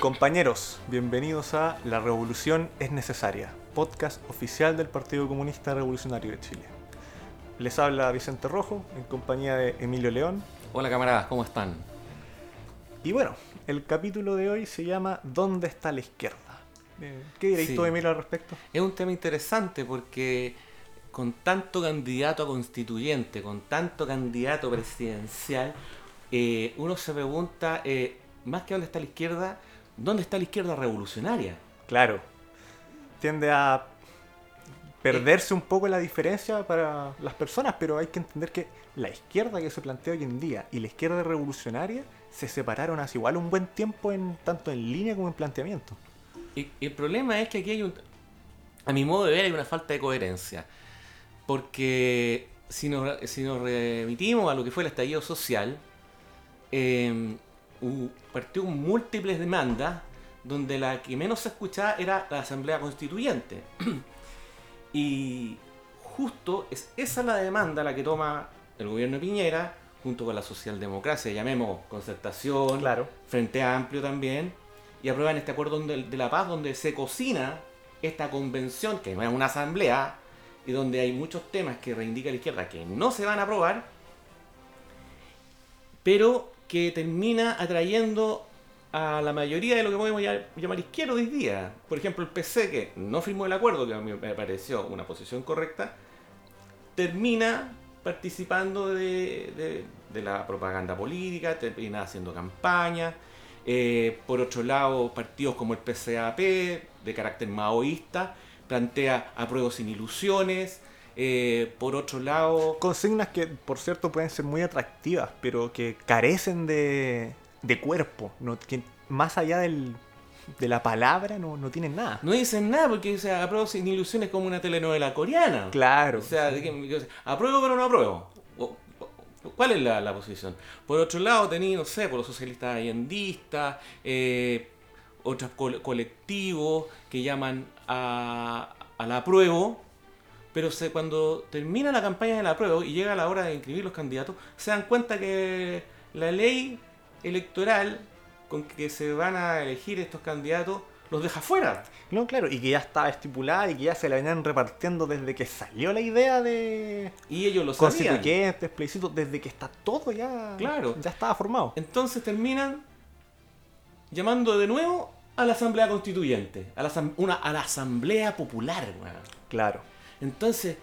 Compañeros, bienvenidos a La Revolución es Necesaria, podcast oficial del Partido Comunista Revolucionario de Chile. Les habla Vicente Rojo, en compañía de Emilio León. Hola camaradas, ¿cómo están? Y bueno, el capítulo de hoy se llama ¿Dónde está la izquierda? Eh, ¿Qué diréis Sí. tú, Emilio, al respecto? Es un tema interesante porque con tanto candidato a constituyente, con tanto candidato presidencial, eh, uno se pregunta, eh, más que dónde está la izquierda, ¿dónde está la izquierda revolucionaria? Claro, tiende a perderse un poco la diferencia para las personas, pero hay que entender que la izquierda que se plantea hoy en día y la izquierda revolucionaria se separaron hace igual un buen tiempo en tanto en línea como en planteamiento. Y, el problema es que aquí hay un, a mi modo de ver, hay una falta de coherencia. Porque si nos, si nos remitimos a lo que fue el estallido social, eh, partió con múltiples demandas donde la que menos se escuchaba era la Asamblea Constituyente. y justo es esa la demanda la que toma el gobierno de Piñera junto con la socialdemocracia, llamemos concertación, Claro. Frente Amplio también, y aprueban este acuerdo de la paz donde se cocina esta convención, que no es una asamblea, y donde hay muchos temas que reivindica la izquierda que no se van a aprobar, pero que termina atrayendo a la mayoría de lo que podemos llamar izquierda hoy día. Por ejemplo, el PC, que no firmó el acuerdo, que a mí me pareció una posición correcta, termina participando de, de- la propaganda política, termina haciendo campaña. Eh, por otro lado, partidos como el PCAP, de carácter maoísta, plantea apruebo sin ilusiones. Eh, por otro lado, Consignas que, por cierto, pueden ser muy atractivas, pero que carecen de, de cuerpo, no, que más allá del, de la palabra no, no tienen nada. no dicen nada porque o sea, apruebo sin ilusiones como una telenovela coreana. Claro. O sea, de que- o sea, apruebo pero no apruebo. O- ¿Cuál es la, la posición? Por otro lado, tenía, no sé, por los socialistas allendistas, eh, otros col- colectivos que llaman a, al apruebo, pero se, cuando termina la campaña del apruebo y llega la hora de inscribir los candidatos, se dan cuenta que la ley electoral con que se van a elegir estos candidatos los deja fuera. No, claro, y que ya estaba estipulada y que ya se la venían repartiendo desde que salió la idea de Y ellos lo sabían. constituyentes, plebiscitos, desde que está todo ya, Claro. ya estaba formado. Entonces terminan llamando de nuevo a la Asamblea Constituyente, a la, asam- una, a la Asamblea Popular. weón. Claro. Entonces,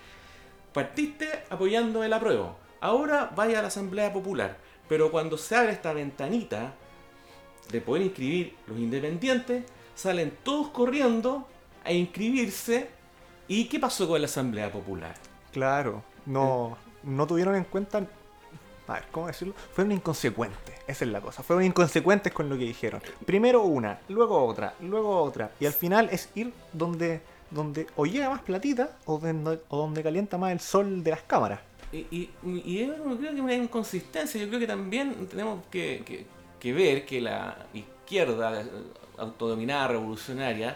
partiste apoyando el apruebo. Ahora vaya a la Asamblea Popular. Pero cuando se abre esta ventanita de poder inscribir los independientes, salen todos corriendo a inscribirse. ¿Y qué pasó con la Asamblea Popular? Claro. No, no tuvieron en cuenta. A ver, ¿cómo decirlo? Fueron inconsecuentes. Esa es la cosa. Fueron inconsecuentes con lo que dijeron. Primero una, luego otra, luego otra. Y al final es ir donde, donde o llega más platita o donde, o donde calienta más el sol de las cámaras. Y, y, y yo creo que una inconsistencia. Yo creo que también tenemos que, que- que ver que la izquierda autodominada revolucionaria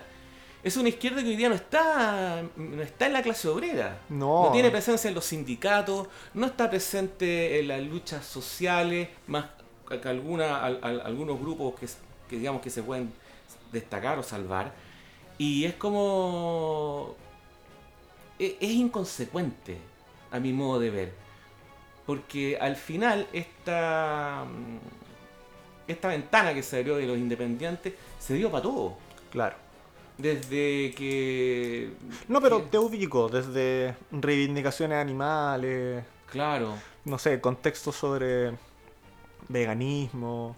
es una izquierda que hoy día no está, no está en la clase obrera. No. tiene presencia en los sindicatos, no está presente en las luchas sociales, más que alguna, al- al- algunos grupos que, que digamos que se pueden destacar o salvar. Y es como... e- Es inconsecuente, a mi modo de ver. Porque al final esta, mm, esta ventana que se abrió de los independientes se dio para todo. Claro. Desde que... No, pero te ubico desde reivindicaciones animales, Claro. no sé, contextos sobre veganismo,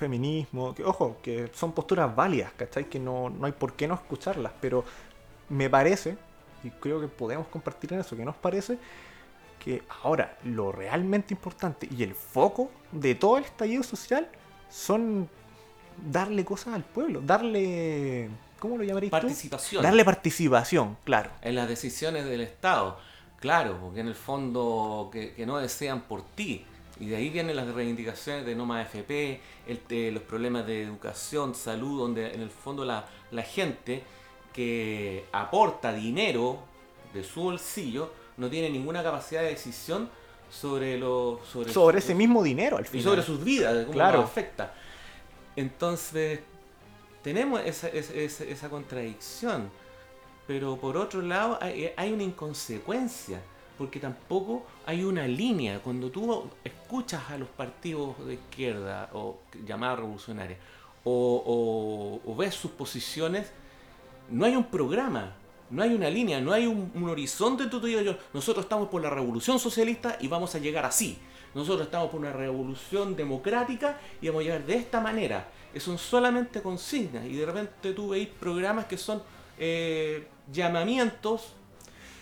feminismo, que ojo, que son posturas válidas, ¿cachai? Que no, no hay por qué no escucharlas, pero me parece, y creo que podemos compartir en eso, que nos parece que ahora lo realmente importante y el foco de todo el estallido social son darle cosas al pueblo, darle, ¿cómo lo llamaréis tú? Participación. Darle participación, claro. en las decisiones del Estado. Claro, porque en el fondo que, que no desean por ti. Y de ahí vienen las reivindicaciones de no más FP, el- los problemas de educación, salud, donde en el fondo la, la gente que aporta dinero de su bolsillo no tiene ninguna capacidad de decisión sobre lo sobre, Sobre ese mismo dinero al y final. sobre sus vidas, de cómo Claro. afecta. Entonces, tenemos esa, esa, esa- esa contradicción, pero por otro lado hay, hay una inconsecuencia, porque tampoco hay una línea. Cuando tú escuchas a los partidos de izquierda o llamados revolucionarios, o, ves sus posiciones, no hay un programa, no hay una línea, no hay un, horizonte. Tú, tú digas yo, nosotros estamos por la revolución socialista y vamos a llegar así. Nosotros estamos por una revolución democrática y vamos a llegar de esta manera. Son solamente consignas y de repente tú veis programas que son eh, llamamientos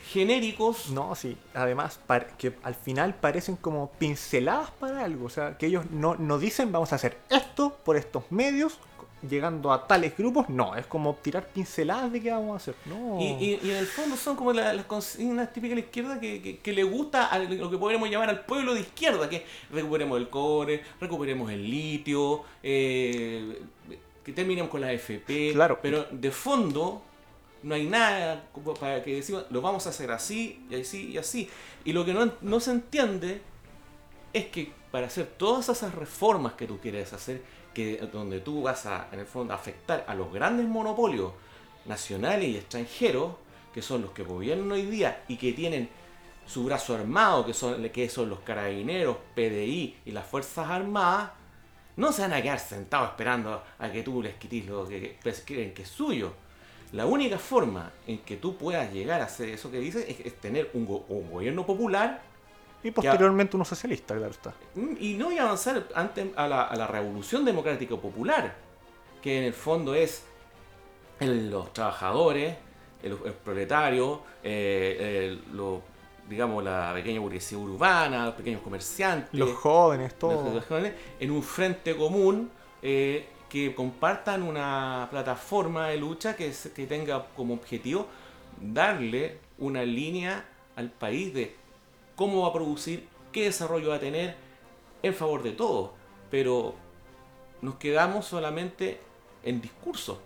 genéricos. No, sí. Además, que al final parecen como pinceladas para algo. O sea, que ellos no, no dicen vamos a hacer esto por estos medios, llegando a tales grupos. No, es como tirar pinceladas de qué vamos a hacer. No. Y, y- y en el fondo son como la- las consignas típicas de la izquierda que, que- que le gusta a lo que podríamos llamar al pueblo de izquierda, que recuperemos el cobre, recuperemos el litio, eh, que terminemos con la FP, Claro. pero de fondo no hay nada para que decimos, lo vamos a hacer así y así y así. Y lo que no, no se entiende es que para hacer todas esas reformas que tú quieres hacer, que donde tú vas a, en el fondo, afectar a los grandes monopolios nacionales y extranjeros, que son los que gobiernan hoy día y que tienen su brazo armado, que son, que son los carabineros, PDI y las Fuerzas Armadas, no se van a quedar sentados esperando a que tú les quites lo que que creen que es suyo. La única forma en que tú puedas llegar a hacer eso que dices es, es tener un, go- un gobierno popular Y posteriormente uno socialista, claro está. Mm, Y no a avanzar antes a la, a la revolución democrática popular, que en el fondo es el- los trabajadores, el, el proletario, eh, el- digamos la pequeña burguesía urbana, los pequeños comerciantes, Los jóvenes, los- todo. los jóvenes, en un frente común eh, que compartan una plataforma de lucha que, se- que tenga como objetivo darle una línea al país de cómo va a producir, qué desarrollo va a tener en favor de todos. Pero nos quedamos solamente en discursos.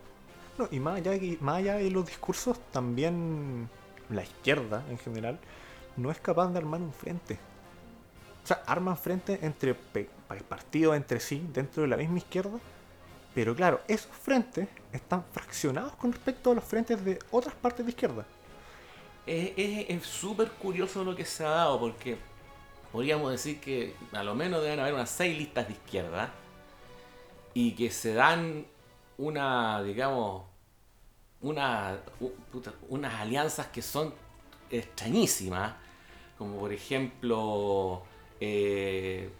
No, y más allá, más allá de los discursos, también la izquierda en general no es capaz de armar un frente. O sea, arman frente entre partidos entre sí, dentro de la misma izquierda. Pero claro, esos frentes están fraccionados con respecto a los frentes de otras partes de izquierda. Es súper curioso lo que se ha dado porque podríamos decir que a lo menos deben haber unas seis listas de izquierda y que se dan una, digamos, una, unas alianzas que son extrañísimas, como por ejemplo, eh,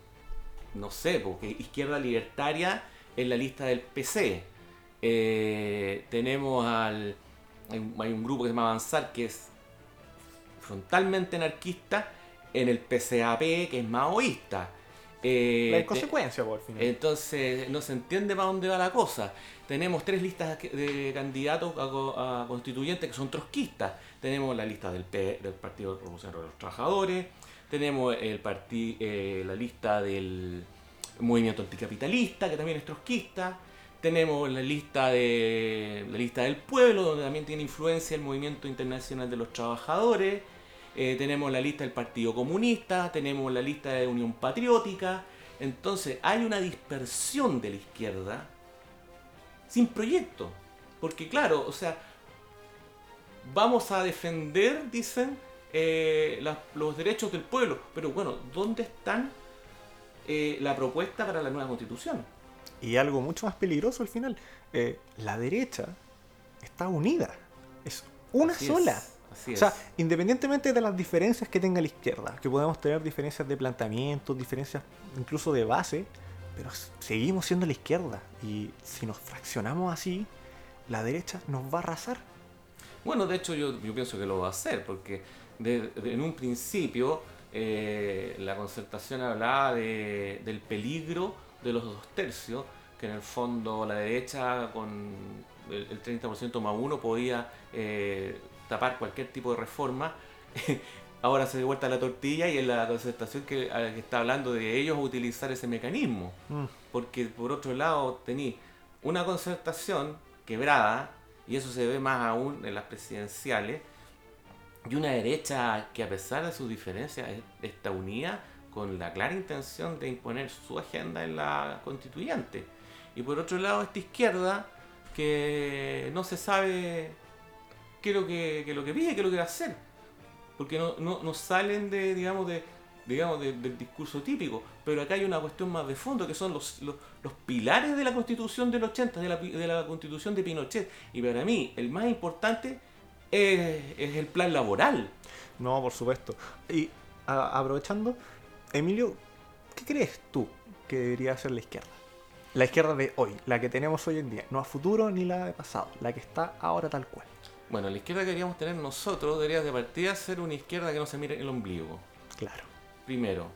no sé, porque izquierda libertaria en la lista del PC. Eh, tenemos al. Hay un, hay un grupo que se llama Avanzar que es frontalmente anarquista en el PCAP que es maoísta. Eh, la inconsecuencia, por fin. entonces no se entiende para dónde va la cosa. Tenemos tres listas de candidatos a, co- a constituyentes que son trotskistas. Tenemos la lista del, P- del Partido Revolucionario de los Trabajadores, tenemos el parti- eh, la lista del Movimiento Anticapitalista, que también es trotskista. Tenemos la lista de la lista del pueblo, donde también tiene influencia el Movimiento Internacional de los Trabajadores. Eh, tenemos la lista del Partido Comunista, tenemos la lista de Unión Patriótica. Entonces hay una dispersión de la izquierda sin proyecto. Porque claro, o sea, vamos a defender, dicen, eh, los derechos del pueblo. Pero bueno, ¿dónde están eh, la propuesta para la nueva constitución? Y algo mucho más peligroso al final. eh, la derecha está unida. Es una Así sola. es, así O sea, es. independientemente de las diferencias que tenga la izquierda, que podemos tener diferencias de planteamiento, diferencias incluso de base, pero seguimos siendo la izquierda. Y si nos fraccionamos así, la derecha nos va a arrasar. Bueno, de hecho yo, yo pienso que lo va a hacer, porque de- de- en un principio eh, la concertación hablaba de- del peligro de los dos tercios, que en el fondo la derecha con el, el 30% más uno podía eh, tapar cualquier tipo de reforma. Ahora se dio vuelta la tortilla y en la concertación que, a la que está hablando de ellos utilizar ese mecanismo. Mm. Porque por otro lado tení una concertación quebrada, y eso se ve más aún en las presidenciales, y una derecha que a pesar de sus diferencias es- está unida con la clara intención de imponer su agenda en la constituyente. Y por otro lado esta izquierda que no se sabe qué es lo que, qué es lo que pide, qué es lo que va a hacer. Porque no, no, no salen de, digamos, de, digamos de- del discurso típico. Pero acá hay una cuestión más de fondo, que son los, los, pilares de la constitución del 80, de la, de la constitución de Pinochet. Y para mí, el más importante es, es el plan laboral. No, por supuesto. Y a- aprovechando, Emilio, ¿qué crees tú que debería ser la izquierda? La izquierda de hoy, la que tenemos hoy en día, no a futuro ni la de pasado, la que está ahora tal cual. Bueno, la izquierda que deberíamos tener nosotros debería de partida ser una izquierda que no se mire el ombligo. Claro. Primero,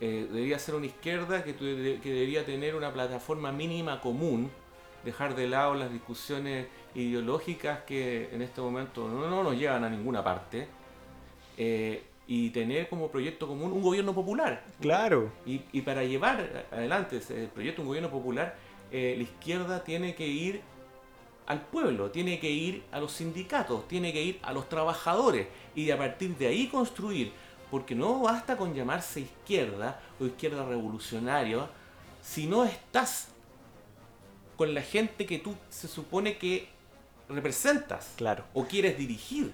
eh, debería ser una izquierda que, tu- que debería tener una plataforma mínima común, dejar de lado las discusiones ideológicas que en este momento no, no nos llevan a ninguna parte, eh, y tener como proyecto común un gobierno popular. Claro. Y, y para llevar adelante ese proyecto, un gobierno popular, eh, la izquierda tiene que ir al pueblo, tiene que ir a los sindicatos, tiene que ir a los trabajadores y a partir de ahí construir. Porque no basta con llamarse izquierda o izquierda revolucionaria si no estás con la gente que tú se supone que representas Claro. o quieres dirigir.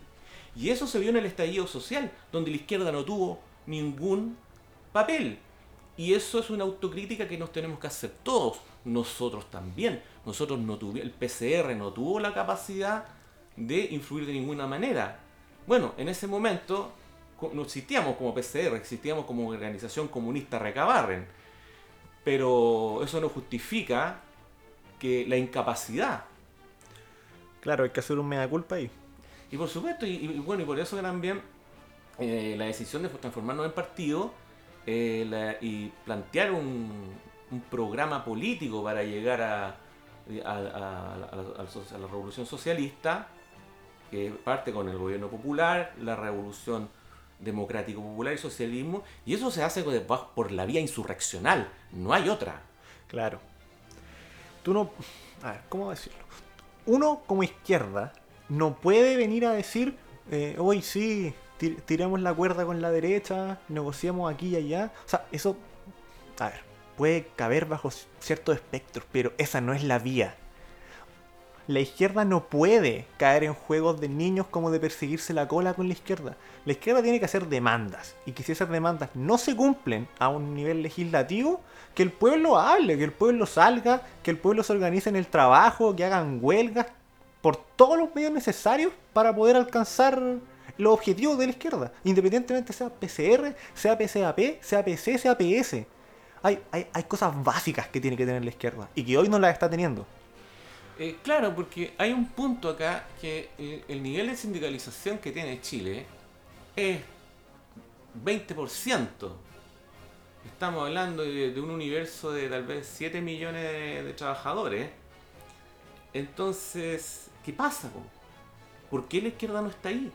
Y eso se vio en el estallido social, donde la izquierda no tuvo ningún papel. Y eso es una autocrítica que nos tenemos que hacer todos, nosotros también. Nosotros no tuvimos, el PCR no tuvo la capacidad de influir de ninguna manera. Bueno, en ese momento no existíamos como PCR, existíamos como organización comunista Recabarren. Pero eso no justifica que la incapacidad Claro, hay que hacer un mea culpa ahí. y por supuesto, y, y bueno, y por eso que también eh, la decisión de transformarnos en partido eh, la- y plantear un, un programa político para llegar a, a- a- a- a la- revolución socialista, que parte con el gobierno popular, la revolución democrático popular y socialismo, y eso se hace por la vía insurreccional, no hay otra. Claro. Tú no. A ver, ¿cómo decirlo? Uno como izquierda no puede venir a decir, eh, hoy sí, ti- tiramos la cuerda con la derecha, negociamos aquí y allá. O sea, eso. A ver, puede caber bajo ciertos espectros, pero esa no es la vía. La izquierda no puede caer en juegos de niños como de perseguirse la cola con la izquierda. La izquierda tiene que hacer demandas. Y que si esas demandas no se cumplen a un nivel legislativo, que el pueblo hable, que el pueblo salga, que el pueblo se organice en el trabajo, que hagan huelgas por todos los medios necesarios para poder alcanzar los objetivos de la izquierda. Independientemente sea PCR, sea PCAP, sea PC, sea PS. Hay, hay, hay cosas básicas que tiene que tener la izquierda y que hoy no las está teniendo. Eh, claro, porque hay un punto acá que el nivel de sindicalización que tiene Chile es 20%. Estamos hablando de, de un universo de tal vez 7 millones de, de trabajadores. Entonces, ¿qué pasa? po? ¿Por qué la izquierda no está ahí?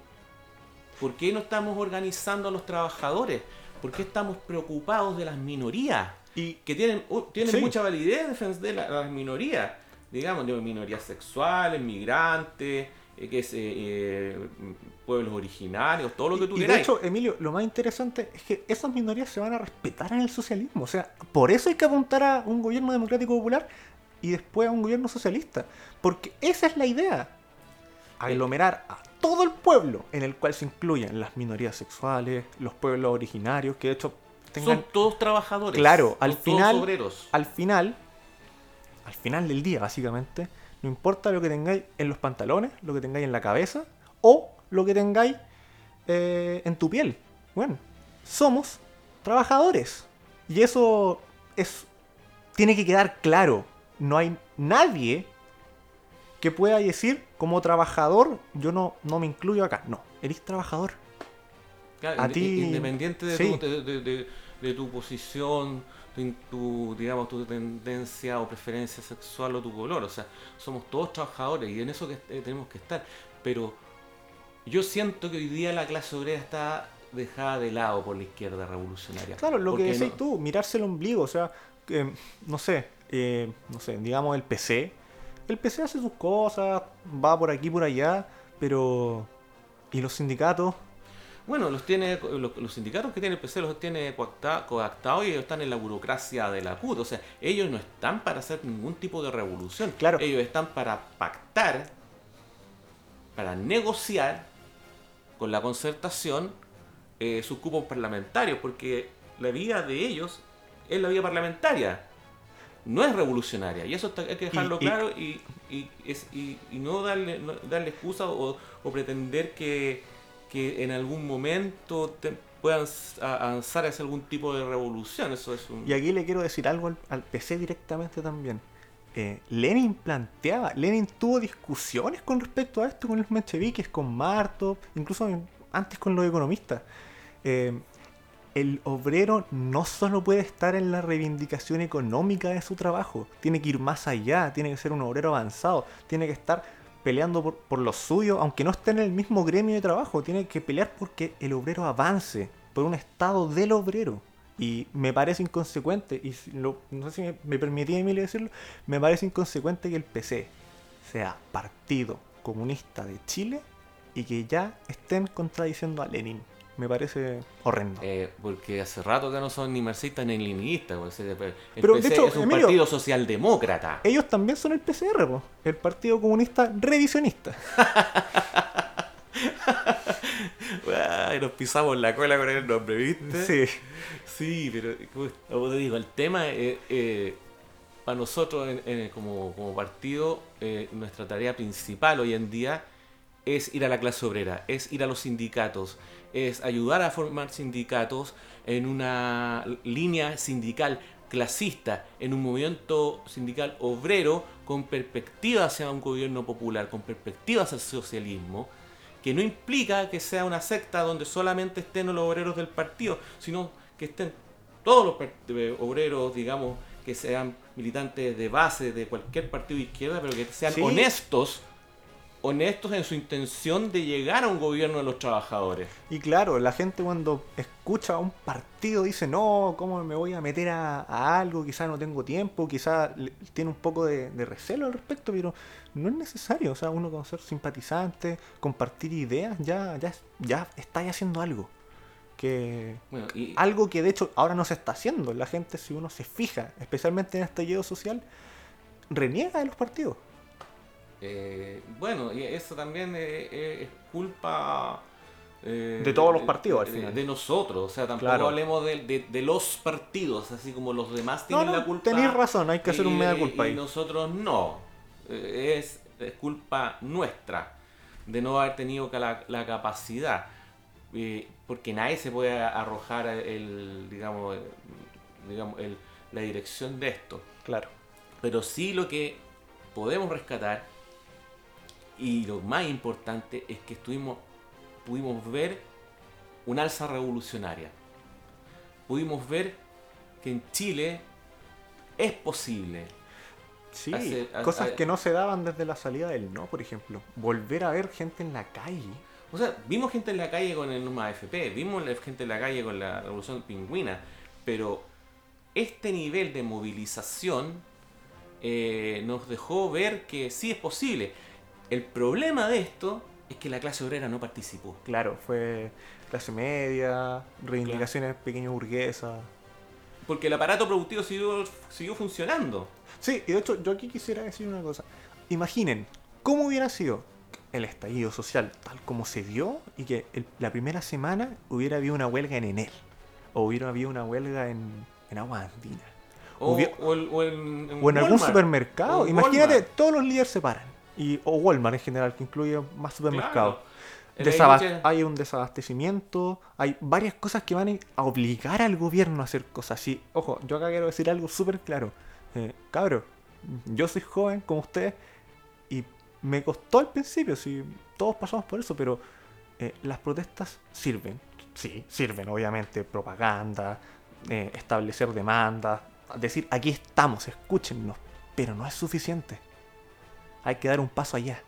¿Por qué no estamos organizando a los trabajadores? ¿Por qué estamos preocupados de las minorías? Y que tienen, tienen Sí. mucha validez defender la- las minorías, digamos, de minorías sexuales, migrantes, eh, que es, eh, eh, pueblos originarios, todo lo que tú y de quieras. hecho, Emilio, lo más interesante es que esas minorías se van a respetar en el socialismo. O sea, por eso hay que apuntar a un gobierno democrático popular y después a un gobierno socialista. Porque esa es la idea. Aglomerar a todo el pueblo en el cual se incluyen las minorías sexuales, los pueblos originarios, que de hecho tengan Son todos trabajadores. Claro, al todos final- obreros. al final, al final del día, básicamente, no importa lo que tengáis en los pantalones, lo que tengáis en la cabeza o lo que tengáis eh, en tu piel. Bueno, somos trabajadores. Y eso es tiene que quedar claro. No hay nadie que pueda decir, como trabajador, yo no, no me incluyo acá. No, eres trabajador. Claro, a inde- ti- Independiente de, sí. tu, de, de- de- de tu posición, tu, tu, digamos, tu tendencia o preferencia sexual o tu color. O sea, somos todos trabajadores y en eso que eh, tenemos que estar. Pero yo siento que hoy día la clase obrera está dejada de lado por la izquierda revolucionaria. Claro, lo que decís no- tú, mirarse el ombligo, o sea, no sé, eh, no sé, digamos el PC. El PC hace sus cosas, va por aquí, por allá, pero... ¿Y los sindicatos? Bueno, los tiene los, los sindicatos que tiene el PC los tiene coacta- coactados y ellos están en la burocracia de la CUT. O sea, ellos no están para hacer ningún tipo de revolución. Claro. Ellos están para pactar, para negociar con la concertación eh, sus cupos parlamentarios, porque la vía de ellos es la vía parlamentaria, no es revolucionaria. Y eso está- hay que dejarlo Y- claro y, y, es- y- y no darle, no darle excusa o, o pretender que, que en algún momento puedan avanzar hacia algún tipo de revolución. Eso es un... Y aquí le quiero decir algo al, PC directamente también. Eh, Lenin planteaba, Lenin tuvo discusiones con respecto a esto con los mencheviques, con Marto, incluso antes con los economistas. Eh, el obrero no solo puede estar en la reivindicación económica de su trabajo, tiene que ir más allá, tiene que ser un obrero avanzado, tiene que estar peleando por, por lo suyo, aunque no esté en el mismo gremio de trabajo, tiene que pelear porque el obrero avance, por un estado del obrero. Y me parece inconsecuente, y lo- no sé si me, me permitía Emilio decirlo, me parece inconsecuente que el PC sea Partido Comunista de Chile y que ya estén contradiciendo a Lenin. Me parece horrendo. Eh, porque hace rato que no son ni marxistas ni leninistas. pues, El Pero, de hecho, es un Emilio- partido socialdemócrata. Ellos también son el PCR, po, el Partido Comunista Revisionista. Ay, nos pisamos la cola con el nombre, ¿viste? Sí. Sí, pero como- como te digo, el tema eh, eh, para nosotros en- en- como, como partido, eh, nuestra tarea principal hoy en día es ir a la clase obrera, es ir a los sindicatos, es ayudar a formar sindicatos en una línea sindical clasista, en un movimiento sindical obrero con perspectiva hacia un gobierno popular, con perspectiva hacia el socialismo, que no implica que sea una secta donde solamente estén los obreros del partido, sino que estén todos los eh, obreros, digamos, que sean militantes de base de cualquier partido de izquierda, pero que sean Sí. honestos, honestos en su intención de llegar a un gobierno de los trabajadores. Y claro, la gente cuando escucha a un partido dice, no, ¿cómo me voy a meter a, a algo? Quizá no tengo tiempo, quizá le- tiene un poco de, de recelo al respecto, pero no es necesario. O sea, uno con ser simpatizante, compartir ideas, ya, ya, ya haciendo algo. Que, Bueno, y, algo que de hecho ahora no se está haciendo. La gente, si uno se fija, especialmente en este estallido social, reniega de los partidos. Eh, bueno, y eso también eh, eh, es culpa... eh, De todos los partidos, al final. De nosotros, o sea, tampoco Claro. hablemos de, de- de los partidos, así como los demás tienen no, la culpa. tenéis razón, hay que hacer un mea culpa y ahí. nosotros no. Es, es culpa nuestra de no haber tenido la, la capacidad. eh, porque nadie se puede arrojar el, digamos, el- digamos el- la dirección de esto. Claro. Pero sí lo que podemos rescatar y lo más importante es que estuvimos, pudimos ver un alza revolucionaria. Pudimos ver que en Chile es posible. Sí, Hace- ha- cosas que no se daban desde la salida del no, por ejemplo. Volver a ver gente en la calle. O sea, vimos gente en la calle con el NUMA AFP, vimos gente en la calle con la revolución pingüina, pero este nivel de movilización eh, nos dejó ver que sí es posible. El problema de esto es que la clase obrera no participó. Claro, fue clase media, reivindicaciones pequeño burguesas. Porque el aparato productivo siguió, siguió funcionando. Sí, y de hecho yo aquí quisiera decir una cosa. Imaginen, ¿cómo hubiera sido el estallido social tal como se dio y que el- la primera semana hubiera habido una huelga en Enel? O hubiera habido una huelga en, en Agua Andina. O, Hubiera- o el- o en, en O en algún supermercado. Imagínate, Walmart. todos los líderes se paran. Y, o Walmart en general, que incluye más supermercados. Claro. Hay un desabastecimiento, hay varias cosas que van a obligar al gobierno a hacer cosas así. Ojo, yo acá quiero decir algo súper claro. Eh, cabro, yo soy joven como ustedes y me costó al principio, si todos pasamos por eso, pero eh, las protestas sirven. Sí, sirven, obviamente, propaganda, eh, establecer demandas, decir aquí estamos, escúchennos, pero no es suficiente. Hay que dar un paso allá.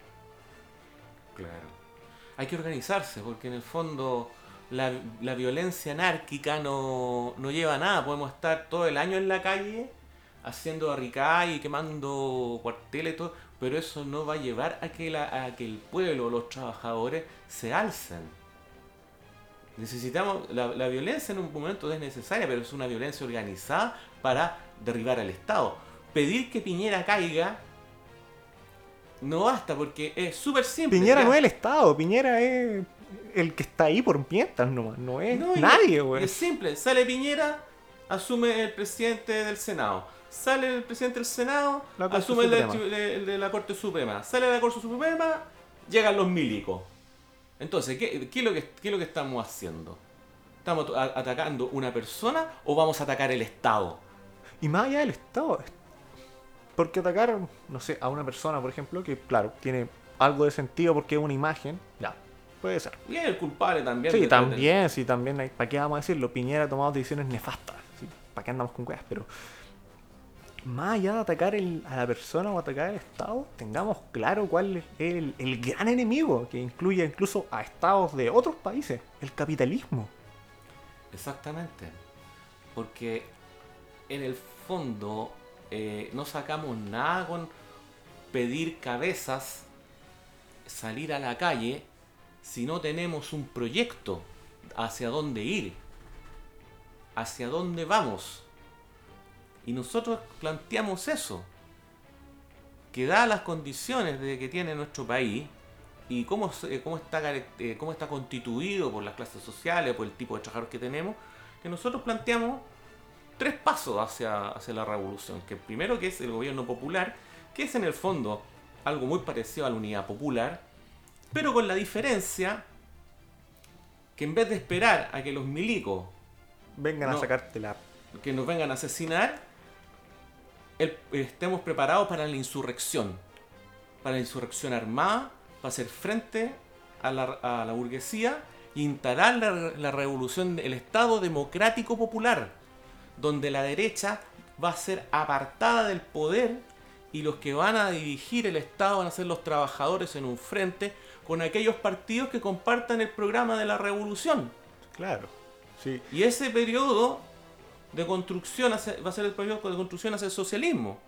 Claro. Hay que organizarse, porque en el fondo la, violencia anárquica no, no lleva a nada. Podemos estar todo el año en la calle haciendo barricadas y quemando cuarteles todo, pero eso no va a llevar a que, la, a que el pueblo, los trabajadores, se alcen. Necesitamos, la, la violencia en un momento es necesaria, pero es una violencia organizada para derribar al Estado. Pedir que Piñera caiga no basta porque es súper simple. Piñera no es el Estado, Piñera es el que está ahí por mientras nomás, no es No, nadie, güey. Es simple, sale Piñera, asume el presidente del Senado. Sale el presidente del Senado, asume el de, Suprema. el de la Corte Suprema. Sale la Corte Suprema, llegan los milicos. Entonces, ¿qué, qué es, lo que, qué es lo que estamos haciendo? ¿Estamos atacando una persona o vamos a atacar el Estado? Y más allá del Estado, porque atacar, no sé, a una persona, por ejemplo, que claro, tiene algo de sentido porque es una imagen, ya, puede ser. Y es el culpable también. Sí, también, sí, también hay, ¿para qué vamos a decirlo? Piñera ha tomado decisiones nefastas, ¿sí? ¿para qué andamos con weas? Pero más allá de atacar el- a la persona o atacar al Estado, tengamos claro cuál es el, el gran enemigo, que incluye incluso a estados de otros países, el capitalismo. Exactamente. Porque en el fondo eh, no sacamos nada con pedir cabezas, salir a la calle, si no tenemos un proyecto hacia dónde ir, hacia dónde vamos. Y nosotros planteamos eso, que da las condiciones de que tiene nuestro país y cómo, se- cómo, está, eh, cómo está constituido por las clases sociales, por el tipo de trabajadores que tenemos, que nosotros planteamos tres pasos hacia, hacia la revolución. Que primero que es el gobierno popular, que es en el fondo algo muy parecido a la unidad popular, pero con la diferencia que en vez de esperar a que los milicos Vengan No. a sacarte la... que nos vengan a asesinar, el- estemos preparados para la insurrección, para la insurrección armada, para hacer frente a la, a la burguesía e instalar la, la revolución del Estado democrático popular, donde la derecha va a ser apartada del poder y los que van a dirigir el Estado van a ser los trabajadores en un frente con aquellos partidos que compartan el programa de la revolución. Claro, sí. Y ese periodo de construcción hacia- va a ser el periodo de construcción hacia el socialismo,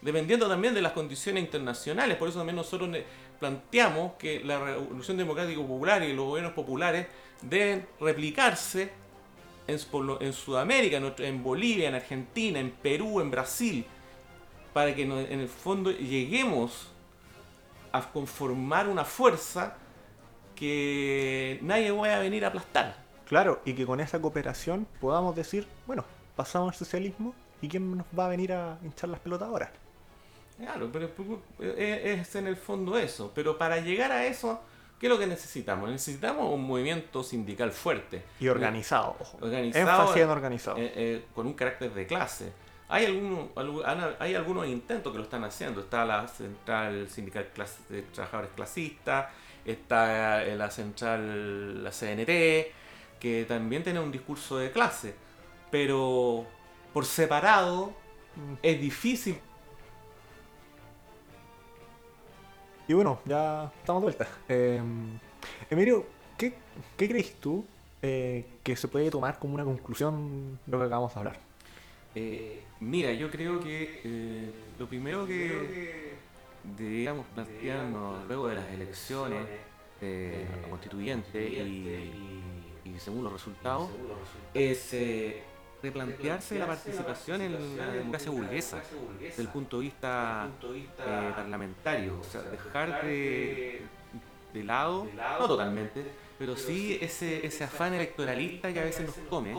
dependiendo también de las condiciones internacionales. Por eso también nosotros planteamos que la revolución democrática popular y los gobiernos populares deben replicarse en, Sudamérica, en, otro- en Bolivia, en Argentina, en Perú, en Brasil, para que en el fondo lleguemos a conformar una fuerza que nadie vaya a venir a aplastar. Claro, y que con esa cooperación podamos decir, bueno, pasamos al socialismo y quién nos va a venir a hinchar las pelotas ahora. Claro, pero es en el fondo eso. Pero para llegar a eso, ¿qué es lo que necesitamos? Necesitamos un movimiento sindical fuerte. Y organizado, ojo. Organizado, Énfasis en organizado. eh, eh, con un carácter de clase. Hay, algunos hay algunos intentos que lo están haciendo. Está la Central Sindical Clas- de Trabajadores Clasistas, está eh, la Central, la CNT, que también tiene un discurso de clase. Pero por separado Mm. es difícil Y bueno, ya estamos de vuelta. Eh, Emilio, ¿qué, qué crees tú eh, que se puede tomar como una conclusión de lo que acabamos de hablar? Eh, mira, yo creo que eh, lo primero que debíamos plantearnos luego de las elecciones eh, constituyentes y, y según los resultados es eh, replantearse la participación en la democracia burguesa desde el punto de vista eh, parlamentario, o sea, dejar de, de lado, no totalmente, pero sí ese, ese afán electoralista que a veces nos come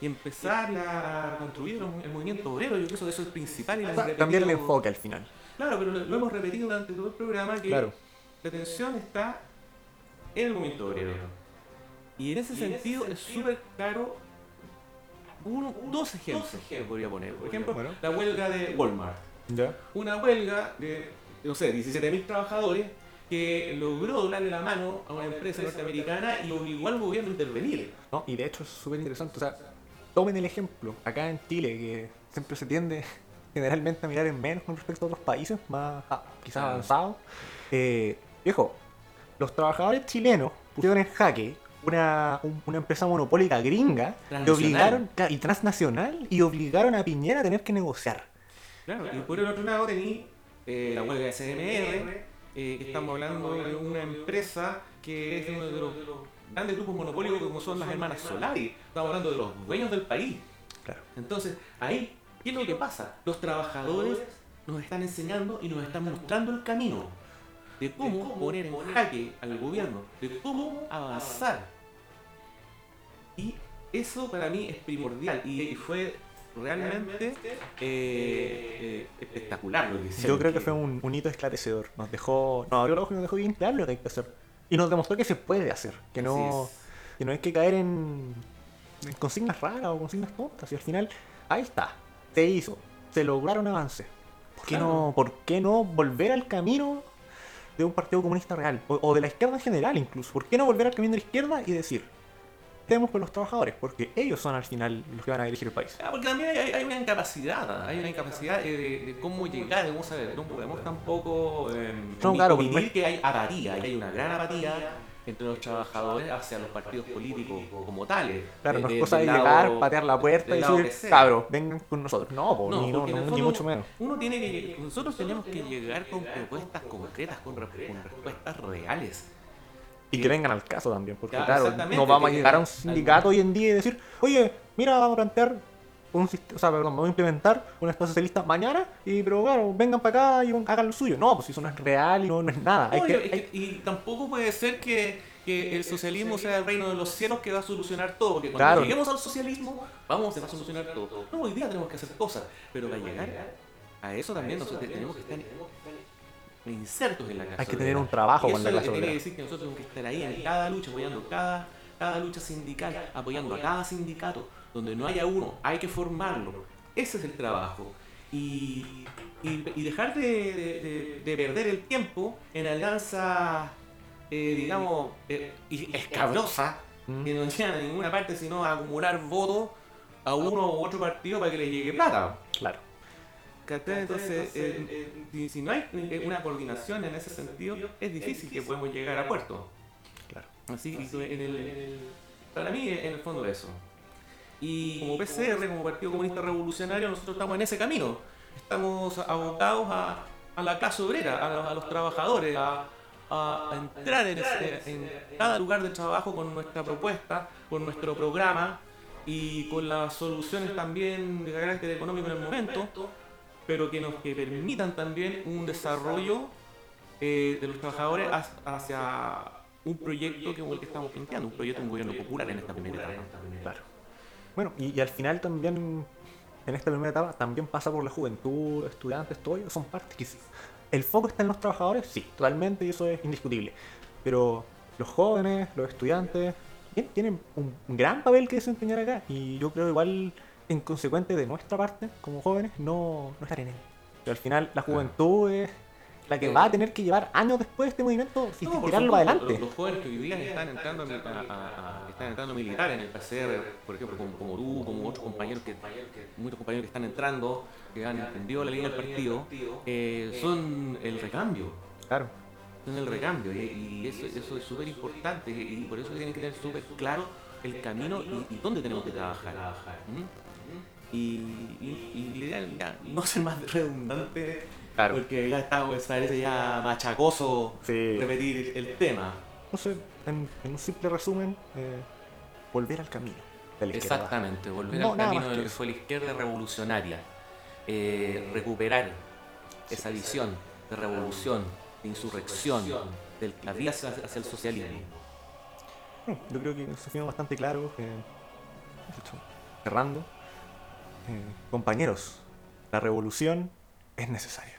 y empezar a construir el movimiento obrero. Yo creo que eso es principal y hemos Cambiar el enfoque al final. Claro, pero lo, lo hemos repetido durante todo el programa que Claro. la atención está en el movimiento obrero. Y en ese sentido es súper claro uno, dos ejemplos que podría poner. Por ejemplo, Bueno. la huelga de Walmart. ¿Ya? Una huelga de, no sé, 17.000 trabajadores que logró doblarle la mano a una empresa norteamericana y obligó al gobierno a intervenir. ¿no? Y de hecho es súper interesante. O sea, tomen el ejemplo. Acá en Chile, que siempre se tiende generalmente a mirar en menos con respecto a otros países más ah, quizás Claro. avanzados. Eh, viejo, los trabajadores chilenos pusieron en jaque una, un- una empresa monopólica gringa y obligaron, y transnacional y obligaron a Piñera a tener que negociar. Claro, y por el otro lado tení eh, la huelga de CMR, eh, estamos hablando de una empresa que es uno de los grandes grupos monopólicos como son las hermanas Solari. Estamos hablando de los dueños del país. Claro. Entonces, ahí, ¿qué es lo que pasa? Los trabajadores nos están enseñando y nos están mostrando el camino de cómo poner en jaque al gobierno, de cómo avanzar. Y eso para mí es primordial y, fue realmente eh, eh, espectacular lo que hicieron. Yo creo que fue un, un hito esclarecedor. Nos dejó, no, abrió los ojos y nos dejó bien claro lo que hay que hacer. Y nos demostró que se puede hacer, que no, que no hay que caer en, en consignas raras o consignas tontas. Y al final, ahí está, se hizo, se lograron avances. ¿Por qué, no, ¿Por qué no volver al camino de un partido comunista real? O, de la izquierda en general incluso. ¿Por qué no volver al camino de la izquierda y decir, estemos con los trabajadores? Porque ellos son al final los que van a dirigir el país. Ah, porque también hay, una incapacidad, hay una incapacidad de, cómo llegar, de cómo saber. No podemos tampoco eh, no, claro, que hay apatía, hay una gran apatía entre los trabajadores hacia los partidos políticos como tales. Claro, no es cosa de, llegar, patear la puerta y decir, cabros, vengan con nosotros. No, ni, no, ni mucho menos. Uno tiene que, nosotros tenemos que llegar con propuestas concretas, con, respuestas reales. Y que vengan al caso también, porque claro, no vamos a llegar a un sindicato hoy en día y decir, oye, mira, vamos a plantear un o sea, perdón, vamos a implementar un Estado socialista mañana, y pero claro, vengan para acá y hagan lo suyo. No, pues eso no es real y no, es nada. Y tampoco puede ser que, que, el socialismo sea el reino de los cielos que va a solucionar todo, porque cuando lleguemos al socialismo, vamos a solucionar todo. No, hoy día tenemos que hacer cosas, pero para llegar a eso también nosotros tenemos que estar insertos en la casa. Hay que tener un trabajo con la clase obrera. Quiere decir que nosotros tenemos que estar ahí en cada lucha, apoyando cada, cada lucha sindical, apoyando a cada sindicato donde no haya uno, hay que formarlo. Ese es el trabajo. Y, y, dejar de, perder el tiempo en alianza, eh, digamos, eh, escabrosa, mm. que no llegan a ninguna parte sino a acumular votos a uno u otro partido para que le llegue plata. Claro. Entonces, eh, si, no hay una coordinación en ese sentido, es difícil que podamos llegar a puerto. Claro. Así, en el, para mí, en el fondo, eso. Y como PCR, como Partido Comunista Revolucionario, nosotros estamos en ese camino. Estamos abocados a, la clase obrera, a, los trabajadores, a, entrar en, cada lugar de trabajo con nuestra propuesta, con nuestro programa y con las soluciones también de carácter económico en el momento, pero que nos permitan también un desarrollo eh, de los trabajadores hacia un proyecto que el que estamos planteando, un proyecto de un gobierno popular en esta primera etapa. Claro. Bueno, y, al final también, en esta primera etapa, también pasa por la juventud, estudiantes, todo ello, son partes que El foco está en los trabajadores, sí, totalmente, y eso es indiscutible. Pero los jóvenes, los estudiantes, tienen un gran papel que desempeñar acá. Y yo creo igual, en consecuente de nuestra parte, como jóvenes, no, no estar en él. Pero al final la juventud es la que va a tener que llevar años después de este movimiento y tirarlo adelante. Los, jóvenes que hoy día están entrando a, están entrando a militar en el PCR, por ejemplo, como, tú, como otros compañeros que, muchos compañeros que están entrando, que han entendido la línea del partido, eh, son el recambio. Claro. Son el recambio y, eso, eso, es súper importante y por eso tienen que tener súper claro el camino y, dónde tenemos que trabajar. ¿Mm? Y, y, la no ser más redundante porque ya está, pues, parece ya machacoso repetir el tema. No sé, en, un simple resumen, eh, volver al camino. De la Exactamente, volver al camino de fue la izquierda revolucionaria. Eh, recuperar esa visión de revolución, de insurrección, de la vía hacia, el socialismo. yo creo que se fue bastante claro. cerrando, eh, compañeros, la revolución es necesaria.